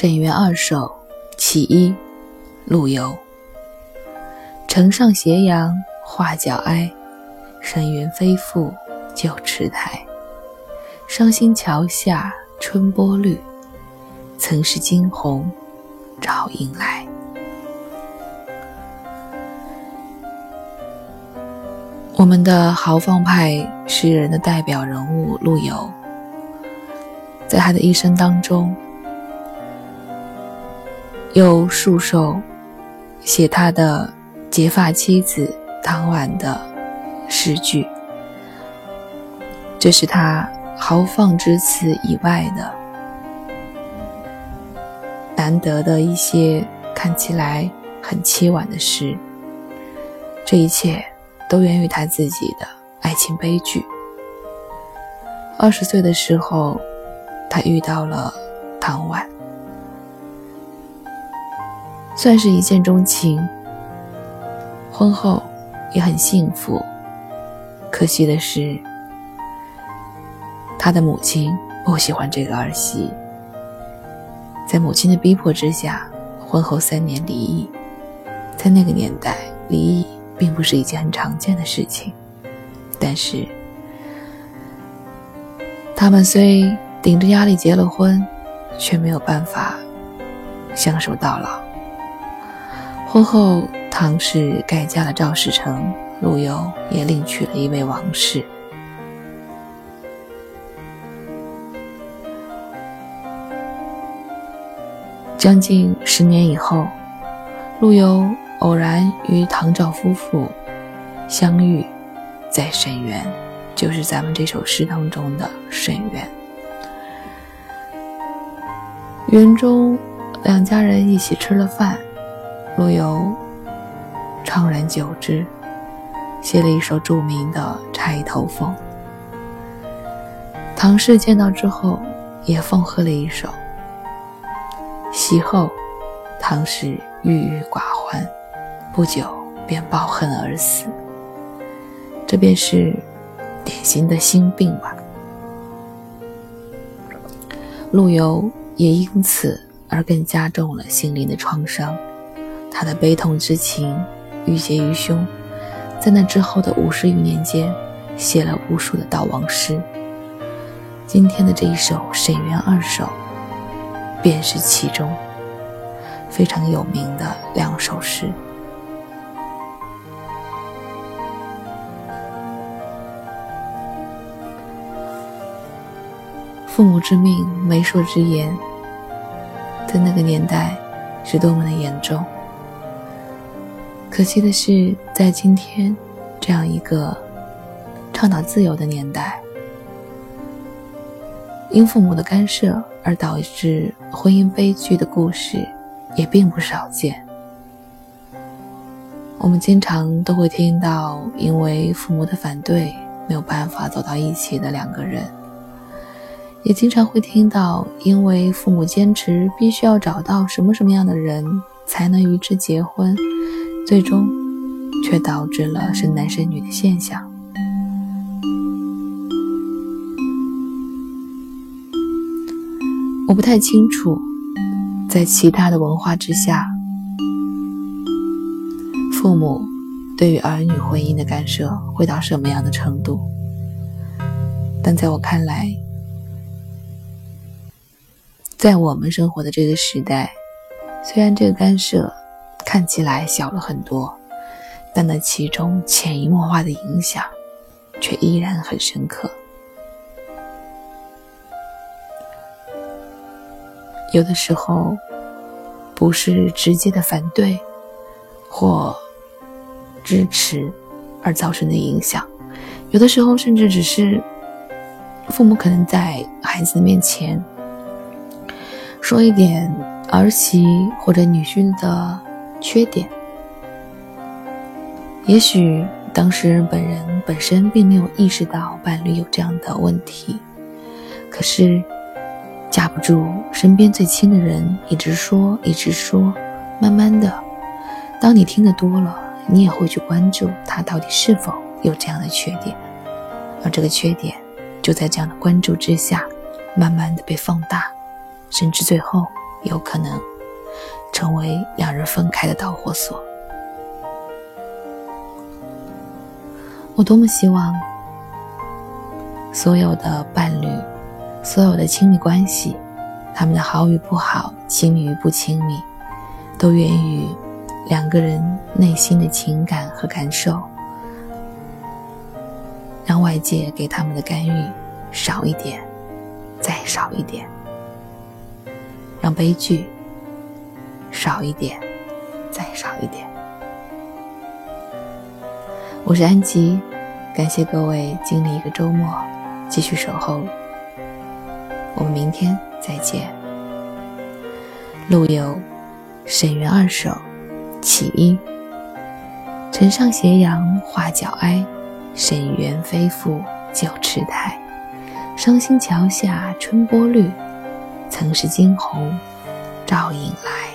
沈园二首其一，陆游。城上斜阳画角哀，沈园非复旧池台。伤心桥下春波绿，曾是惊鸿照影来。我们的豪放派诗人的代表人物陆游，在他的一生当中。又数首写他的结发妻子唐婉的诗句，这是他豪放之词以外的难得的一些看起来很凄婉的诗。这一切都源于他自己的爱情悲剧。二十岁的时候，他遇到了唐婉。算是一见钟情，婚后也很幸福。可惜的是，他的母亲不喜欢这个儿媳，在母亲的逼迫之下，婚后三年离异。在那个年代，离异并不是一件很常见的事情，但是他们虽顶着压力结了婚，却没有办法相守到老。婚后，唐氏改嫁了赵世成，陆游也另娶了一位王氏。将近十年以后，陆游偶然与唐赵夫妇相遇在沈园，就是咱们这首诗当中的沈园。园中，两家人一起吃了饭。陆游怅然久之，写了一首著名的《钗头凤》。唐氏见到之后，也奉贺了一首。席后，唐氏郁郁寡欢，不久便抱恨而死。这便是典型的心病吧。陆游也因此而更加重了心灵的创伤。他的悲痛之情郁结于胸，在那之后的五十余年间，写了无数的悼亡诗。今天的这一首《沈园二首》，便是其中非常有名的两首诗。父母之命，媒妁之言，在那个年代是多么的严重。可惜的是，在今天这样一个倡导自由的年代，因父母的干涉而导致婚姻悲剧的故事也并不少见。我们经常都会听到，因为父母的反对没有办法走到一起的两个人；也经常会听到，因为父母坚持必须要找到什么什么样的人才能与之结婚。最终，却导致了生男生女的现象。我不太清楚，在其他的文化之下，父母对于儿女婚姻的干涉会到什么样的程度。但在我看来，在我们生活的这个时代，虽然这个干涉，看起来小了很多，但那其中潜移默化的影响却依然很深刻。有的时候，不是直接的反对或支持而造成的影响，有的时候甚至只是父母可能在孩子面前说一点儿媳或者女婿的。缺点，也许当事人本人本身并没有意识到伴侣有这样的问题，可是架不住身边最亲的人一直说，一直说，慢慢的，当你听得多了，你也会去关注他到底是否有这样的缺点，而这个缺点就在这样的关注之下，慢慢的被放大，甚至最后有可能成为两人分开的导火索。我多么希望所有的伴侣，所有的亲密关系，他们的好与不好，亲密与不亲密，都源于两个人内心的情感和感受，让外界给他们的干预少一点，再少一点，让悲剧少一点，再少一点。我是安吉，感谢各位经历一个周末，继续守候。我们明天再见。陆游，沈园二首，其一。城上斜阳画角哀，沈园非复旧池台。伤心桥下春波绿，曾是惊鸿照影来。